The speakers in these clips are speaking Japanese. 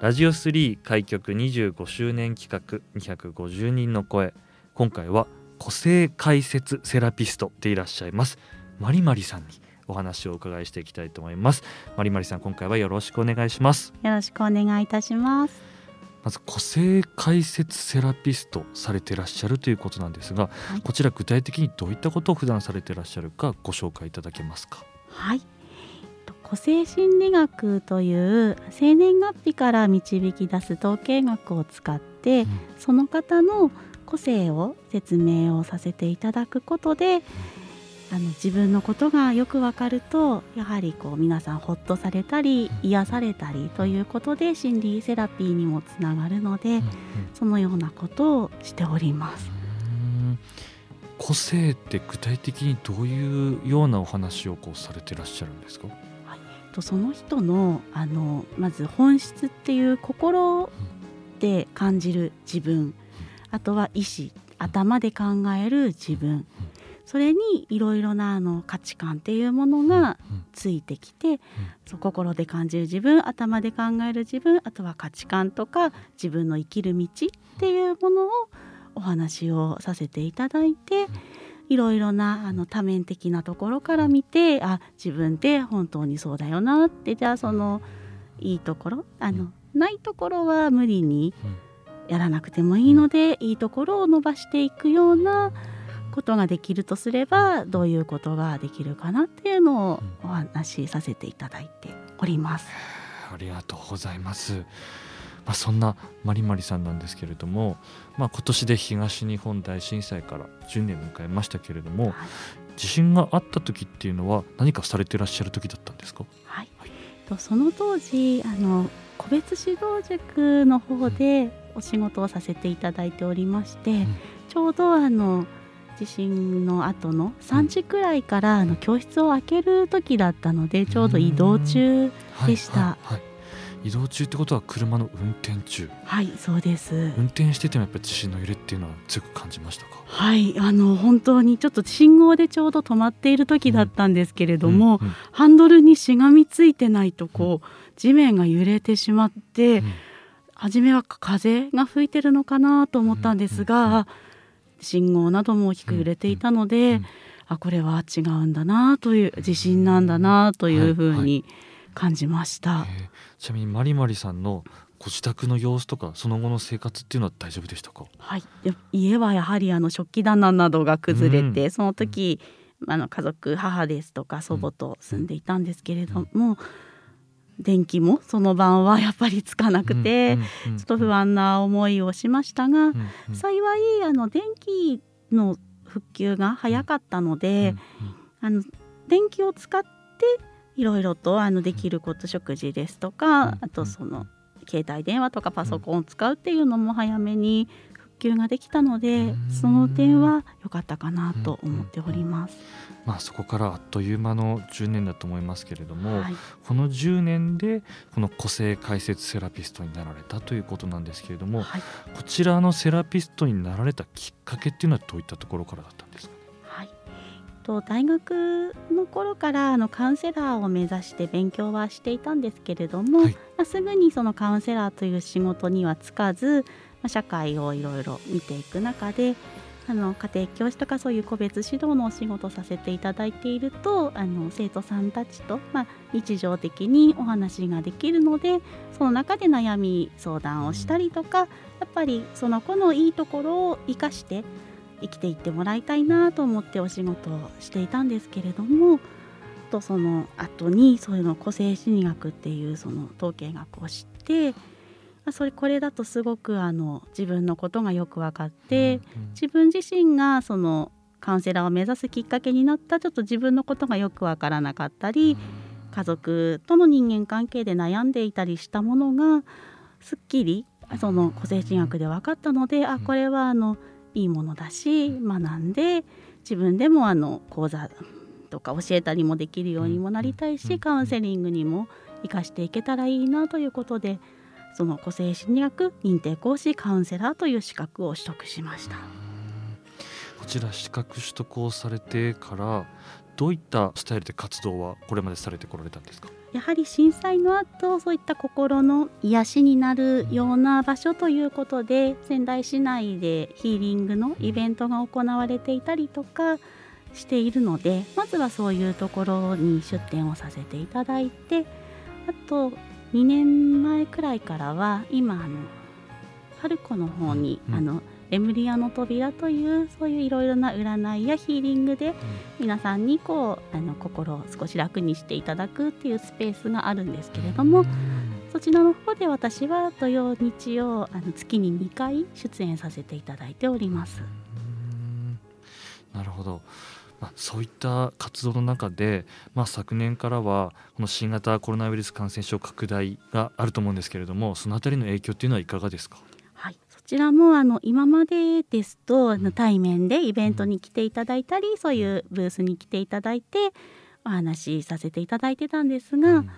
ラジオ3開局25周年企画250人の声。今回は個性解説セラピストでいらっしゃいますマリマリさんにお話をお伺いしていきたいと思います。マリマリさん今回はよろしくお願いします。よろしくお願いいたします。まず個性解説セラピストされていらっしゃるということなんですが、はい、こちら具体的にどういったことを普段されていらっしゃるかご紹介いただけますか？はい個性心理学という生年月日から導き出す統計学を使って、うん、その方の個性を説明をさせていただくことで、あの自分のことがよくわかるとやはりこう皆さんほっとされたり癒されたりということで心理セラピーにもつながるので、そのようなことをしております。個性って具体的にどういうようなお話をこうされていらっしゃるんですか？とその人のあのまず本質っていう心で感じる自分あとは意思頭で考える自分それにいろいろなあの価値観っていうものがついてきてそう心で感じる自分頭で考える自分あとは価値観とか自分の生きる道っていうものをお話をさせていただいて。いろいろなあの多面的なところから見てあ自分って本当にそうだよなってじゃあそのいいところあのないところは無理にやらなくてもいいのでいいところを伸ばしていくようなことができるとすればどういうことができるかなっていうのをお話しさせていただいております。ありがとうございます。まあ、そんなまりまりさんなんですけれども、まあ、今年で東日本大震災から10年迎えましたけれども、はい、地震があった時っていうのは何かされていらっしゃる時だったんですか、はい、はい、とその当時あの個別指導塾の方でお仕事をさせていただいておりまして、うん、ちょうどあの地震の後の3時くらいからあの教室を開ける時だったのでちょうど移動中でした。はい。はい移動中ってことは車の運転中。はいそうです。運転しててもやっぱり地震の揺れっていうのは強く感じましたか？はいあの本当にちょっと信号でちょうど止まっている時だったんですけれども、うんうん。うん、ハンドルにしがみついてないとこう、地面が揺れてしまって、うん、初めは風が吹いてるのかなと思ったんですが、信号なども大きく揺れていたので、あこれは違うんだなという地震なんだなというふうに、はいはい感じました、え。ー、ちなみにマリマリさんのご自宅の様子とかその後の生活っていうのは大丈夫でしたか？はい。家はやはりあの食器棚などが崩れて、うん、その時、うん、あの家族母ですとか祖母と住んでいたんですけれども、うん、電気もその晩はやっぱりつかなくて、ちょっと不安な思いをしましたが、幸いあの電気の復旧が早かったので、あの電気を使っていろいろとあのできること食事ですとか、あとその携帯電話とかパソコンを使うっていうのも早めに復旧ができたのでその点は良かったかなと思っております。まあ、そこからあっという間の10年だと思いますけれども、はい、この10年でこの個性解説セラピストになられたということなんですけれども、はい、こちらのセラピストになられたきっかけっていうのはどういったところからだったんですか？と大学の頃からあのカウンセラーを目指して勉強はしていたんですけれども、はい、まあ、すぐにそのカウンセラーという仕事には就かず、まあ、社会をいろいろ見ていく中であの家庭教師とかそういう個別指導のお仕事させていただいているとあの生徒さんたちと、まあ、日常的にお話ができるのでその中で悩み相談をしたりとかやっぱりその子のいいところを生かして生きていってもらいたいなと思ってお仕事をしていたんですけれどもとその後にそういうの個性心理学っていうその統計学を知ってあそれこれだとすごくあの自分のことがよく分かって、自分自身がそのカウンセラーを目指すきっかけになったちょっと自分のことがよく分からなかったり家族との人間関係で悩んでいたりしたものがすっきりその個性人学で分かったのであこれはあのいいものだし学んで自分でもあの講座とか教えたりもできるようにもなりたいうんしカウンセリングにも生かしていけたらいいなということでその個性心理学認定講師カウンセラーという資格を取得しました。こちら資格取得をされてからどういったスタイルで活動はこれまでされてこられたんですか？やはり震災の後そういった心の癒しになるような場所ということで仙台市内でヒーリングのイベントが行われていたりとかしているのでまずはそういうところに出店をさせていただいてあと2年前くらいからは今あの春子の方に、うん。あのレムリアの扉というそういういろいろな占いやヒーリングで皆さんにこうあの心を少し楽にしていただくっていうスペースがあるんですけれども、そちらの方で私は土曜日曜あの月に2回出演させていただいております。うん。なるほど、まあ、そういった活動の中で、まあ、昨年からはこの新型コロナウイルス感染症拡大があると思うんですけれどもそのあたりの影響っていうのはいかがですか？ちらもあの今までですとあの対面でイベントに来ていただいたりそういうブースに来ていただいてお話しさせていただいてたんですが、うん。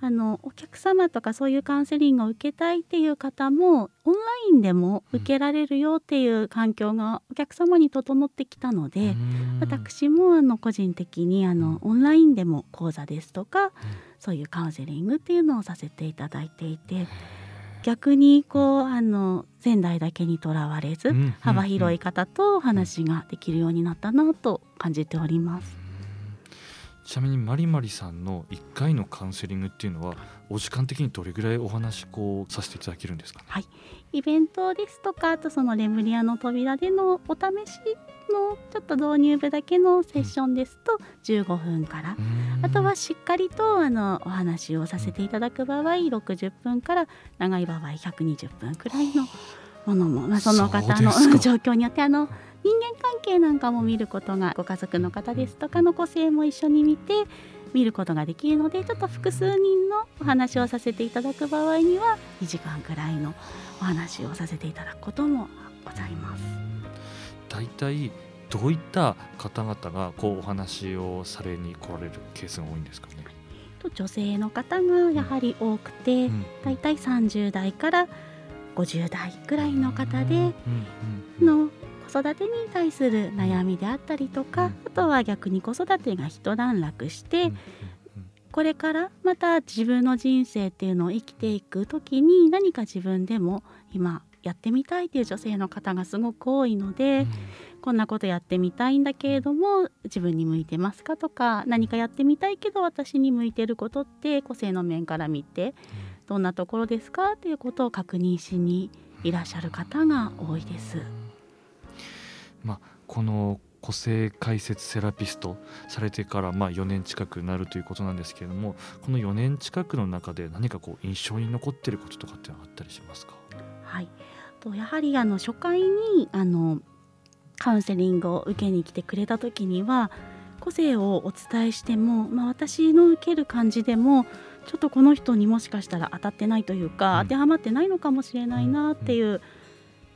あのお客様とかそういうカウンセリングを受けたいっていう方もオンラインでも受けられるよっていう環境がお客様に整ってきたので、うん。私もあの個人的にあのオンラインでも講座ですとか、そういうカウンセリングっていうのをさせていただいていて逆にこうあの仙台だけにとらわれず、うん幅広い方とお話ができるようになったなと感じております。ちなみにマリマリさんの1回のカウンセリングっていうのはお時間的にどれぐらいお話こうさせていただけるんですか？ねイベントですとかあとそのレムリアの扉でのお試しのちょっと導入部だけのセッションですと15分から、あとはしっかりとあのお話をさせていただく場合60分から長い場合120分くらいのものも、まあ、その方の 状況によってあの人間関係なんかも見ることがご家族の方ですとかの個性も一緒に見て見ることができるのでちょっと複数人のお話をさせていただく場合には2時間くらいのお話をさせていただくこともございます。大体どういった方々がこうお話をされに来られるケースが多いんですかね？と女性の方がやはり多くて、うんだいたい30代から50代くらいの方で、の子育てに対する悩みであったりとか、うん。あとは逆に子育てが一段落して、これからまた自分の人生っていうのを生きていく時に何か自分でも今やってみたいっていう女性の方がすごく多いので、こんなことやってみたいんだけれども自分に向いてますかとか何かやってみたいけど私に向いてることって個性の面から見てどんなところですかっていうことを確認しにいらっしゃる方が多いです。まあこの個性解説セラピストされてからまあ4年近くなるということなんですけれどもこの4年近くの中で何かこう印象に残っていることとかってあったりしますか？はい、とやはりあの初回にあのカウンセリングを受けに来てくれた時には個性をお伝えしても、まあ、私の受ける感じでもちょっとこの人にもしかしたら当たってないというか、うん。当てはまってないのかもしれないなっていう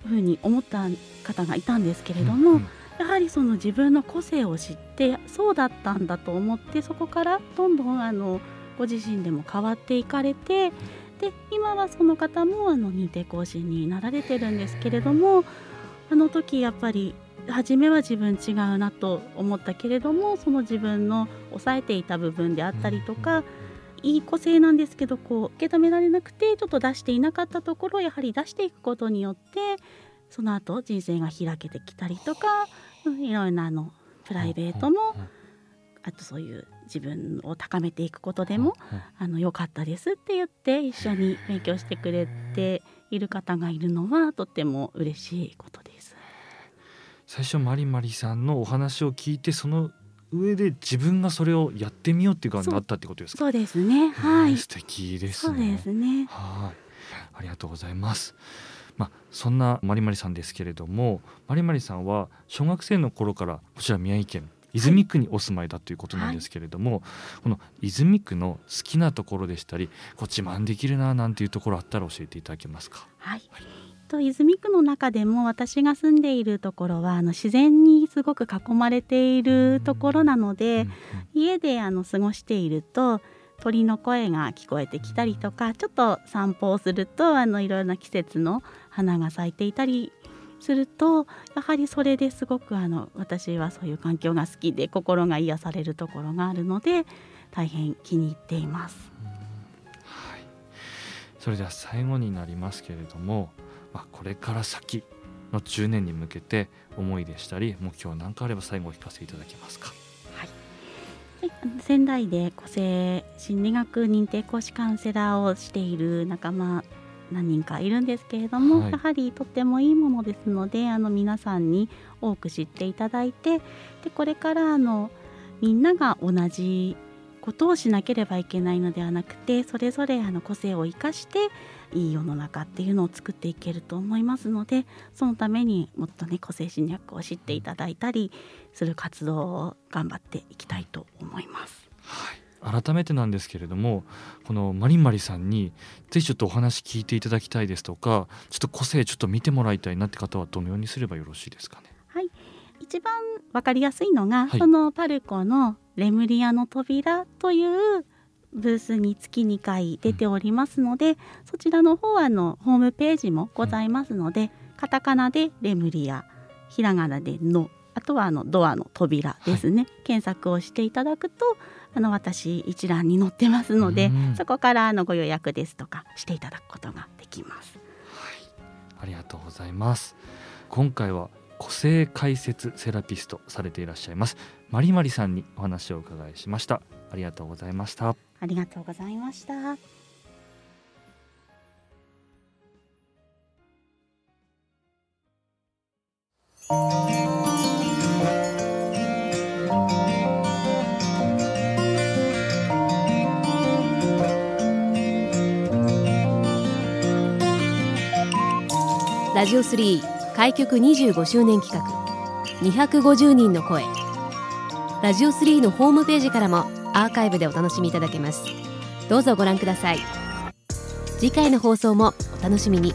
ふうに思った方がいたんですけれども、うん。やはりその自分の個性を知ってそうだったんだと思ってそこからどんどんあのご自身でも変わっていかれてで今はその方もあの認定講師になられてるんですけれどもあの時やっぱり初めは自分違うなと思ったけれどもその自分の抑えていた部分であったりとかいい個性なんですけどこう受け止められなくてちょっと出していなかったところをやはり出していくことによってその後人生が開けてきたりとかうんいろいろなあのプライベートもあとそういう自分を高めていくことでもあの良かったですって言って一緒に勉強してくれている方がいるのはとっても嬉しいことです。最初マリマリさんのお話を聞いてその上で自分がそれをやってみようっていう側になったってことですか？そうですね。はい。素敵ですそうねですね。はいありがとうございますまあ、そんなまりまりさんですけれどもまりまりさんは小学生の頃からこちら宮城県泉区にお住まいだということなんですけれども、はい、この泉区の好きなところでしたりこう自慢できるななんていうところあったら教えていただけますか？はい、はいと泉区の中でも私が住んでいるところはあの自然にすごく囲まれているところなので、家であの過ごしていると鳥の声が聞こえてきたりとかちょっと散歩をするとあのいろいろな季節の花が咲いていたりするとやはりそれですごくあの私はそういう環境が好きで心が癒されるところがあるので大変気に入っています。はい、それでは最後になりますけれども、まあ、これから先の10年に向けて思いでしたり目標何かあれば最後お聞かせいただけますか？仙台で個性心理学認定講師カウンセラーをしている仲間何人かいるんですけれども、はい、やはりとってもいいものですのであの皆さんに多く知っていただいてでこれからあのみんなが同じことをしなければいけないのではなくてそれぞれあの個性を生かしていい世の中っていうのを作っていけると思いますのでそのためにもっとね個性侵略を知っていただいたりする活動を頑張っていきたいと思います。はい。改めてなんですけれどもこのマリンマリさんにぜひちょっとお話聞いていただきたいですとかちょっと個性ちょっと見てもらいたいなって方はどのようにすればよろしいですかね？はい。一番わかりやすいのが、はい、そのパルコのレムリアの扉というブースに月2回出ておりますので、うん、そちらの方はのホームページもございますので、うん、カタカナでレムリアひらがなでのあとはあのドアの扉ですね、はい、検索をしていただくとあの私一覧に載ってますので、うん、そこからあのご予約ですとかしていただくことができます。はい、ありがとうございます。今回は個性解説セラピストされていらっしゃいますマリマリさんにお話をお伺いしました。ありがとうございました。ありがとうございました。ラジオ3開局25周年企画。250人の声ラジオ3のホームページからもアーカイブでお楽しみいただけます。どうぞご覧ください。次回の放送もお楽しみに。